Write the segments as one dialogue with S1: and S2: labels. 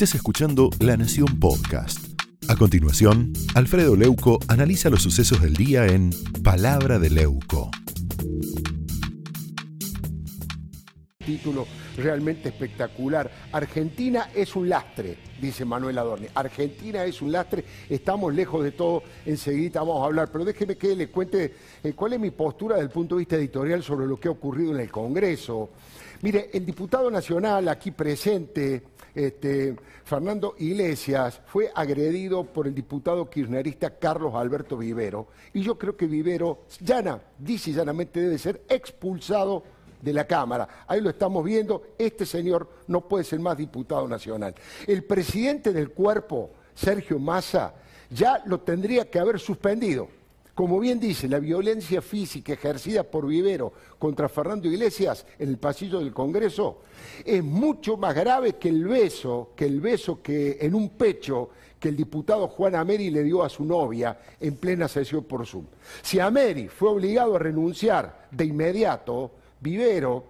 S1: Estás escuchando La Nación Podcast. A continuación, Alfredo Leuco analiza los sucesos del día en Palabra de Leuco.
S2: Título realmente espectacular. Argentina es un lastre, dice Manuel Adorni. Argentina es un lastre, estamos lejos de todo, enseguida vamos a hablar, pero déjeme que le cuente eh, cuál es mi postura desde el punto de vista editorial sobre lo que ha ocurrido en el Congreso. Mire, el diputado nacional aquí presente, este, Fernando Iglesias, fue agredido por el diputado kirchnerista Carlos Alberto Vivero. Y yo creo que Vivero, llana, dice llanamente, debe ser expulsado de la Cámara. Ahí lo estamos viendo, este señor no puede ser más diputado nacional. El presidente del cuerpo, Sergio Massa, ya lo tendría que haber suspendido como bien dice, la violencia física ejercida por Vivero contra Fernando Iglesias en el pasillo del Congreso es mucho más grave que el beso, que el beso que en un pecho que el diputado Juan Ameri le dio a su novia en plena sesión por Zoom. Si Ameri fue obligado a renunciar de inmediato, Vivero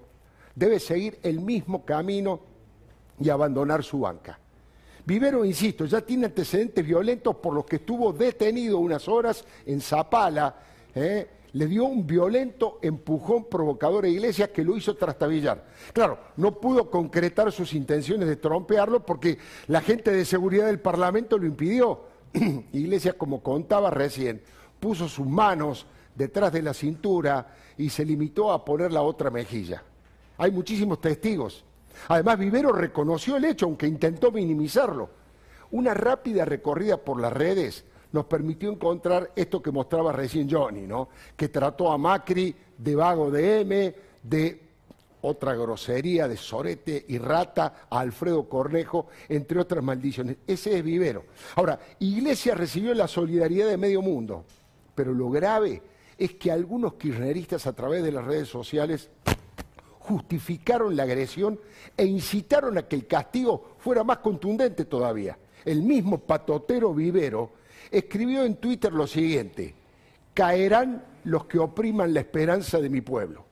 S2: debe seguir el mismo camino y abandonar su banca. Vivero, insisto, ya tiene antecedentes violentos por los que estuvo detenido unas horas en Zapala. ¿eh? Le dio un violento empujón provocador a Iglesias que lo hizo trastabillar. Claro, no pudo concretar sus intenciones de trompearlo porque la gente de seguridad del Parlamento lo impidió. Iglesias, como contaba recién, puso sus manos detrás de la cintura y se limitó a poner la otra mejilla. Hay muchísimos testigos Además, Vivero reconoció el hecho, aunque intentó minimizarlo. Una rápida recorrida por las redes nos permitió encontrar esto que mostraba recién Johnny, ¿no? que trató a Macri de vago de M, de otra grosería, de sorete y rata, a Alfredo Cornejo, entre otras maldiciones. Ese es Vivero. Ahora, Iglesia recibió la solidaridad de medio mundo, pero lo grave es que algunos kirchneristas a través de las redes sociales justificaron la agresión e incitaron a que el castigo fuera más contundente todavía. El mismo patotero Vivero escribió en Twitter lo siguiente, caerán los que opriman la esperanza de mi pueblo,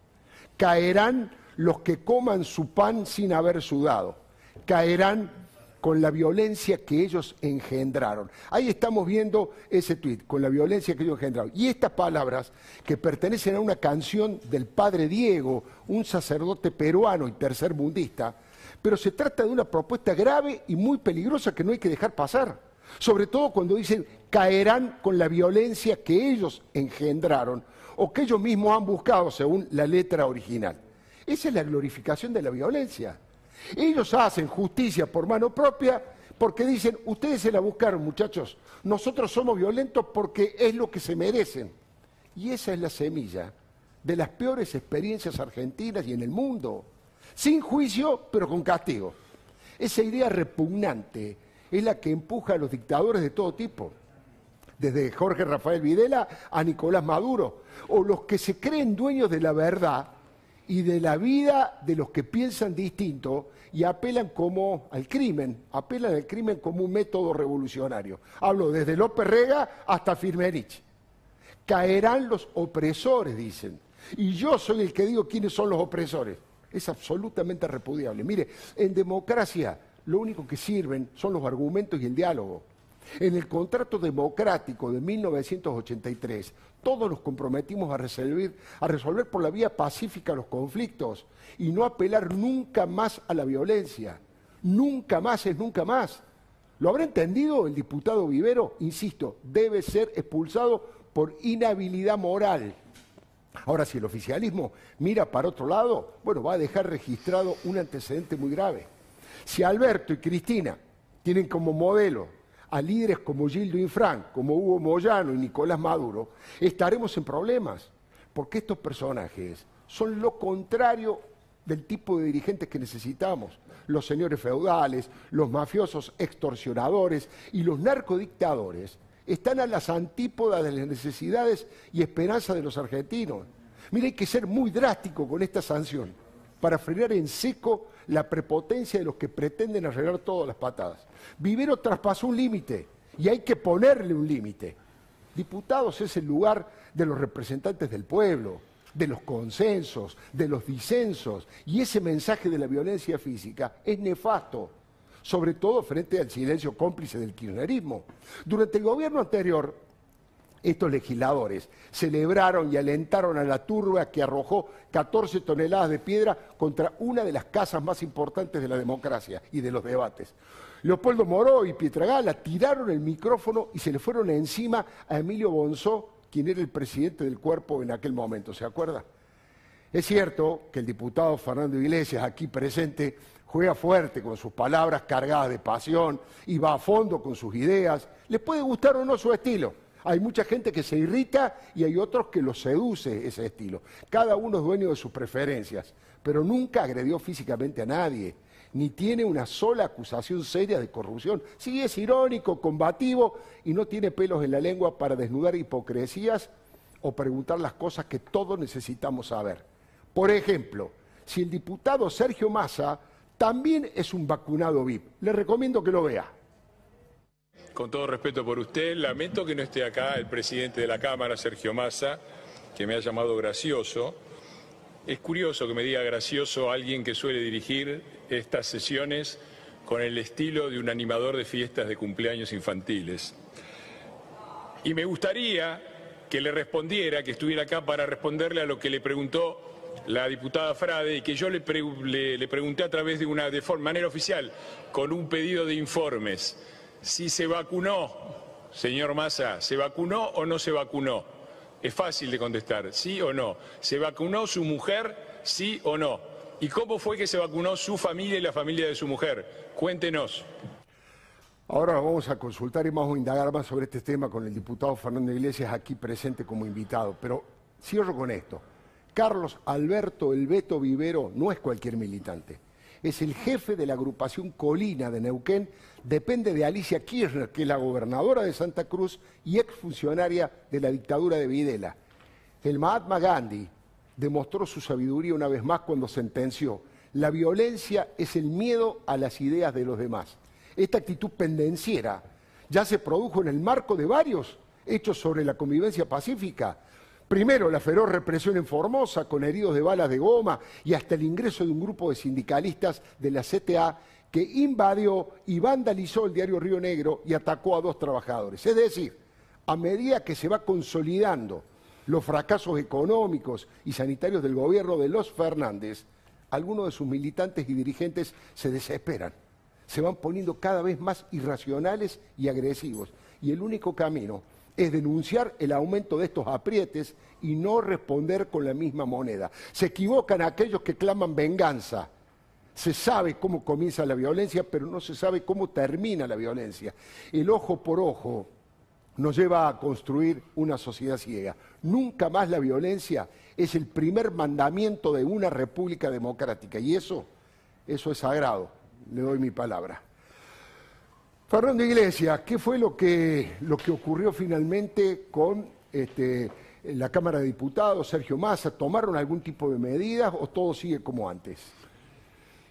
S2: caerán los que coman su pan sin haber sudado, caerán con la violencia que ellos engendraron. Ahí estamos viendo ese tuit, con la violencia que ellos engendraron. Y estas palabras, que pertenecen a una canción del padre Diego, un sacerdote peruano y tercermundista, pero se trata de una propuesta grave y muy peligrosa que no hay que dejar pasar. Sobre todo cuando dicen caerán con la violencia que ellos engendraron o que ellos mismos han buscado según la letra original. Esa es la glorificación de la violencia. Ellos hacen justicia por mano propia porque dicen, ustedes se la buscaron muchachos, nosotros somos violentos porque es lo que se merecen. Y esa es la semilla de las peores experiencias argentinas y en el mundo. Sin juicio, pero con castigo. Esa idea repugnante es la que empuja a los dictadores de todo tipo, desde Jorge Rafael Videla a Nicolás Maduro, o los que se creen dueños de la verdad y de la vida de los que piensan distinto y apelan como al crimen, apelan al crimen como un método revolucionario. Hablo desde López Rega hasta Firmenich. Caerán los opresores, dicen. Y yo soy el que digo quiénes son los opresores. Es absolutamente repudiable. Mire, en democracia lo único que sirven son los argumentos y el diálogo. En el contrato democrático de 1983, todos nos comprometimos a resolver, a resolver por la vía pacífica los conflictos y no apelar nunca más a la violencia. Nunca más es nunca más. ¿Lo habrá entendido el diputado Vivero? Insisto, debe ser expulsado por inhabilidad moral. Ahora, si el oficialismo mira para otro lado, bueno, va a dejar registrado un antecedente muy grave. Si Alberto y Cristina tienen como modelo a líderes como Gildo Infran, como Hugo Moyano y Nicolás Maduro, estaremos en problemas, porque estos personajes son lo contrario del tipo de dirigentes que necesitamos. Los señores feudales, los mafiosos extorsionadores y los narcodictadores están a las antípodas de las necesidades y esperanzas de los argentinos. Mire, hay que ser muy drástico con esta sanción para frenar en seco la prepotencia de los que pretenden arreglar todas las patadas. Vivero traspasó un límite y hay que ponerle un límite. Diputados es el lugar de los representantes del pueblo, de los consensos, de los disensos, y ese mensaje de la violencia física es nefasto. sobre todo frente al silencio cómplice del kirchnerismo. Durante el gobierno anterior, estos legisladores celebraron y alentaron a la turba que arrojó 14 toneladas de piedra contra una de las casas más importantes de la democracia y de los debates. Leopoldo Moró y Pietragala tiraron el micrófono y se le fueron encima a Emilio Bonzó, quien era el presidente del cuerpo en aquel momento, ¿se acuerda? Es cierto que el diputado Fernando Iglesias, aquí presente, juega fuerte con sus palabras cargadas de pasión y va a fondo con sus ideas. Le puede gustar o no su estilo hay mucha gente que se irrita y hay otros que lo seduce ese estilo. Cada uno es dueño de sus preferencias, pero nunca agredió físicamente a nadie, ni tiene una sola acusación seria de corrupción. Sí es irónico, combativo y no tiene pelos en la lengua para desnudar hipocresías o preguntar las cosas que todos necesitamos saber. Por ejemplo, si el diputado Sergio Massa también es un vacunado VIP, le recomiendo que lo vea
S3: con todo respeto por usted, lamento que no esté acá el presidente de la Cámara, Sergio Massa, que me ha llamado gracioso. Es curioso que me diga gracioso alguien que suele dirigir estas sesiones con el estilo de un animador de fiestas de cumpleaños infantiles. Y me gustaría que le respondiera, que estuviera acá para responderle a lo que le preguntó la diputada Frade y que yo le, pregunté a través de una de manera oficial, con un pedido de informes si se vacunó, señor Massa, ¿se vacunó o no se vacunó? Es fácil de contestar, sí o no. ¿Se vacunó su mujer, sí o no? ¿Y cómo fue que se vacunó su familia y la familia de su mujer? Cuéntenos.
S2: Ahora vamos a consultar y vamos a indagar más sobre este tema con el diputado Fernando Iglesias aquí presente como invitado. Pero cierro con esto. Carlos Alberto El Beto Vivero no es cualquier militante es el jefe de la agrupación Colina de Neuquén, depende de Alicia Kirchner, que es la gobernadora de Santa Cruz y exfuncionaria de la dictadura de Videla. El Mahatma Gandhi demostró su sabiduría una vez más cuando sentenció, la violencia es el miedo a las ideas de los demás. Esta actitud pendenciera ya se produjo en el marco de varios hechos sobre la convivencia pacífica, Primero, la feroz represión en Formosa, con heridos de balas de goma y hasta el ingreso de un grupo de sindicalistas de la CTA que invadió y vandalizó el diario Río Negro y atacó a dos trabajadores. Es decir, a medida que se va consolidando los fracasos económicos y sanitarios del gobierno de los Fernández, algunos de sus militantes y dirigentes se desesperan, se van poniendo cada vez más irracionales y agresivos. Y el único camino es denunciar el aumento de estos aprietes y no responder con la misma moneda. Se equivocan aquellos que claman venganza. Se sabe cómo comienza la violencia, pero no se sabe cómo termina la violencia. El ojo por ojo nos lleva a construir una sociedad ciega. Nunca más la violencia es el primer mandamiento de una república democrática y eso, eso es sagrado. Le doy mi palabra. Fernando Iglesias, ¿qué fue lo que, lo que ocurrió finalmente con este, la Cámara de Diputados, Sergio Massa? ¿Tomaron algún tipo de medidas o todo sigue como antes?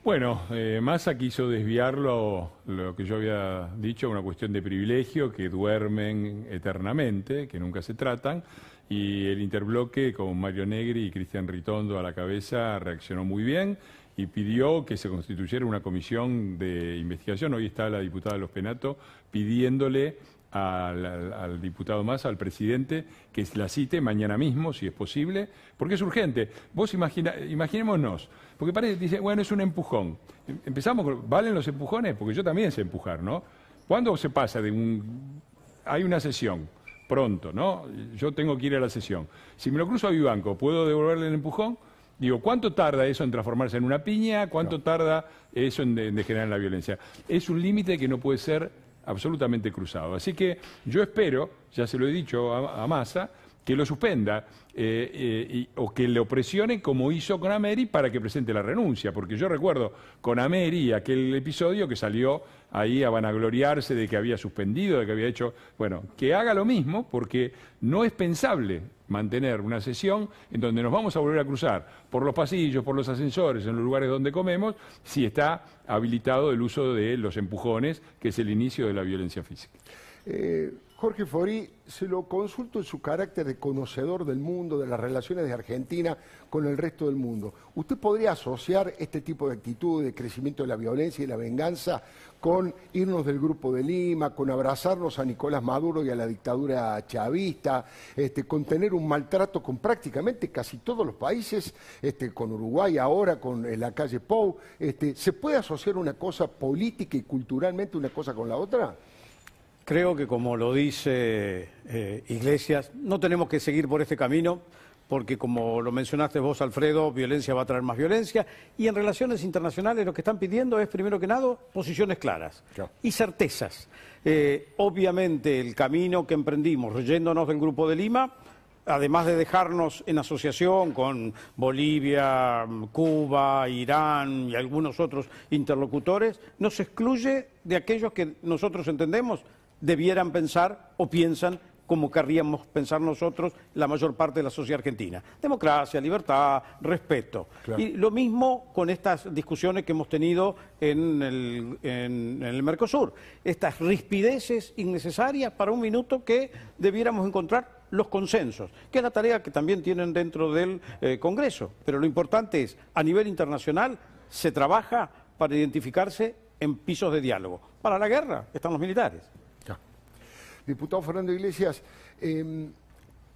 S3: Bueno, eh, Massa quiso desviarlo, lo que yo había dicho, una cuestión de privilegio, que duermen eternamente, que nunca se tratan, y el interbloque con Mario Negri y Cristian Ritondo a la cabeza reaccionó muy bien y pidió que se constituyera una comisión de investigación. Hoy está la diputada Los Penato pidiéndole al, diputado más, al presidente, que la cite mañana mismo, si es posible, porque es urgente. Vos imagina, imaginémonos, porque parece, dice, bueno, es un empujón. Empezamos, ¿valen los empujones? Porque yo también sé empujar, ¿no? ¿Cuándo se pasa de un... Hay una sesión, pronto, ¿no? Yo tengo que ir a la sesión. Si me lo cruzo a Vivanco, ¿puedo devolverle el empujón? Digo, ¿cuánto tarda eso en transformarse en una piña? ¿Cuánto tarda eso en, degenerar la violencia? Es un límite que no puede ser absolutamente cruzado. Así que yo espero, ya se lo he dicho a, Massa, que lo suspenda eh, eh, o que le presione como hizo con Ameri para que presente la renuncia, porque yo recuerdo con Ameri aquel episodio que salió ahí a vanagloriarse de que había suspendido, de que había hecho, bueno, que haga lo mismo porque no es pensable mantener una sesión en donde nos vamos a volver a cruzar por los pasillos, por los ascensores, en los lugares donde comemos, si está habilitado el uso de los empujones, que es el inicio de la violencia física.
S2: Eh, Jorge Forí, se lo consulto en su carácter de conocedor del mundo, de las relaciones de Argentina con el resto del mundo. ¿Usted podría asociar este tipo de actitud de crecimiento de la violencia y la venganza con irnos del Grupo de Lima, con abrazarnos a Nicolás Maduro y a la dictadura chavista, este, con tener un maltrato con prácticamente casi todos los países, este, con Uruguay ahora, con la calle Pou? Este, ¿Se puede asociar una cosa política y culturalmente una cosa con la otra?
S4: Creo que como lo dice eh, Iglesias, no tenemos que seguir por este camino porque como lo mencionaste vos, Alfredo, violencia va a traer más violencia, y en relaciones internacionales lo que están pidiendo es, primero que nada, posiciones claras y certezas. Eh, obviamente el camino que emprendimos, reyéndonos del Grupo de Lima, además de dejarnos en asociación con Bolivia, Cuba, Irán y algunos otros interlocutores, nos excluye de aquellos que nosotros entendemos debieran pensar o piensan como querríamos pensar nosotros la mayor parte de la sociedad argentina. Democracia, libertad, respeto. Y lo mismo con estas discusiones que hemos tenido en el, en, el, Mercosur. Estas rispideces innecesarias para un minuto que debiéramos encontrar los consensos, que es la tarea que también tienen dentro del eh, Congreso. Pero lo importante es, a nivel internacional, se trabaja para identificarse en pisos de diálogo. Para la guerra están los militares.
S2: Diputado Fernando Iglesias, em,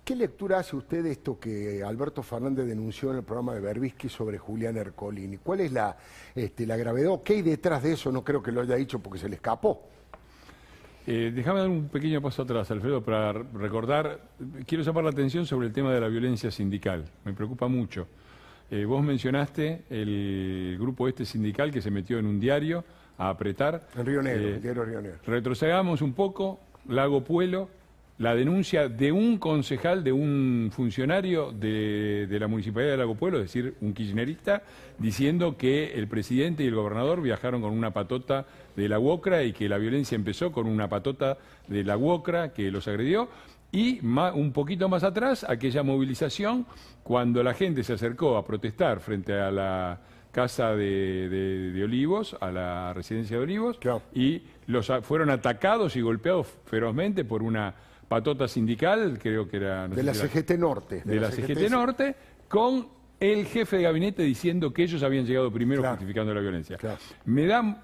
S2: ¿qué lectura hace usted de esto que Alberto Fernández denunció en el programa de Berbisky sobre Julián Ercolini? ¿Cuál es la, este, la gravedad? ¿Qué hay detrás de eso? No creo que lo haya dicho porque se le escapó.
S3: Eh, déjame dar un pequeño paso atrás, Alfredo, para recordar, quiero llamar la atención sobre el tema de la violencia sindical. Me preocupa mucho. Eh, vos mencionaste el grupo este sindical que se metió en un diario a apretar.
S2: En Río Negro, eh, el diario Río Negro.
S3: Retrocedamos un poco, Lago Puelo, la denuncia de un concejal, de un funcionario de, la Municipalidad de Lago Puelo, es decir, un kirchnerista, diciendo que el presidente y el gobernador viajaron con una patota de la UOCRA y que la violencia empezó con una patota de la UOCRA que los agredió. Y un poquito más atrás, aquella movilización, cuando la gente se acercó a protestar frente a la casa de, Olivos, a la residencia de Olivos, y los fueron atacados y golpeados ferozmente por una patota sindical, creo que era...
S2: de la CGT Norte.
S3: De, la, CGT, Norte, con el jefe de gabinete diciendo que ellos habían llegado primero justificando la violencia. Me da,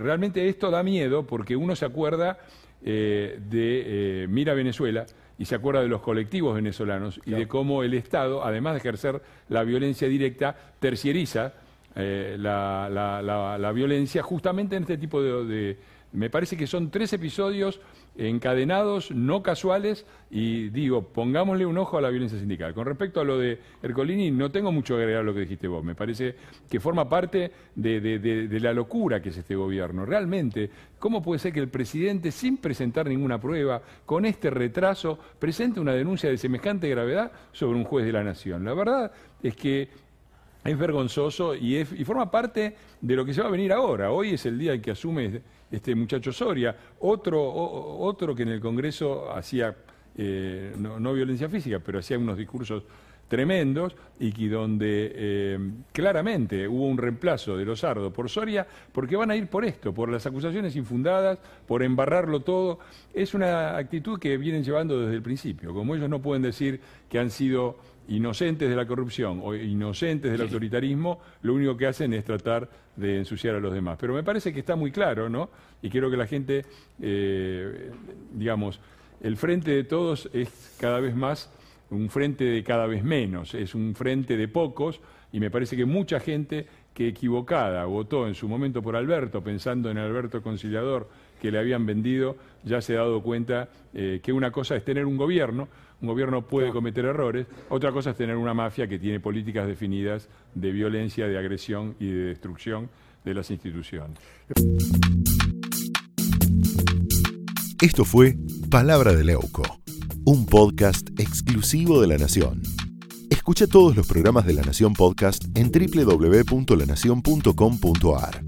S3: realmente esto da miedo porque uno se acuerda eh, de eh, Mira Venezuela y se acuerda de los colectivos venezolanos y de cómo el Estado, además de ejercer la violencia directa, terciariza eh, la, violencia justamente en este tipo de, Me parece que son tres episodios encadenados, no casuales, y digo, pongámosle un ojo a la violencia sindical. Con respecto a lo de Ercolini, no tengo mucho que agregar a lo que dijiste vos. Me parece que forma parte de, de la locura que es este gobierno. Realmente, ¿cómo puede ser que el presidente, sin presentar ninguna prueba, con este retraso, presente una denuncia de semejante gravedad sobre un juez de la Nación? La verdad es que es vergonzoso y, forma parte de lo que se va a venir ahora. Hoy es el día en que asume este muchacho Soria, otro, otro que en el Congreso hacía, eh, no, violencia física, pero hacía unos discursos tremendos y que donde eh, claramente hubo un reemplazo de Lozardo por Soria, porque van a ir por esto, por las acusaciones infundadas, por embarrarlo todo. Es una actitud que vienen llevando desde el principio. Como ellos no pueden decir que han sido inocentes de la corrupción o inocentes del autoritarismo, lo único que hacen es tratar de ensuciar a los demás. Pero me parece que está muy claro, ¿no? Y quiero que la gente, eh, digamos, el frente de todos es cada vez más un frente de cada vez menos, es un frente de pocos, y me parece que mucha gente que equivocada votó en su momento por Alberto, pensando en Alberto Conciliador que le habían vendido, ya se ha dado cuenta eh, que una cosa es tener un gobierno, un gobierno puede cometer errores, otra cosa es tener una mafia que tiene políticas definidas de violencia, de agresión y de destrucción de las instituciones.
S1: Esto fue Palabra de Leuco, un podcast exclusivo de La Nación. Escucha todos los programas de La Nación Podcast en www.lanacion.com.ar.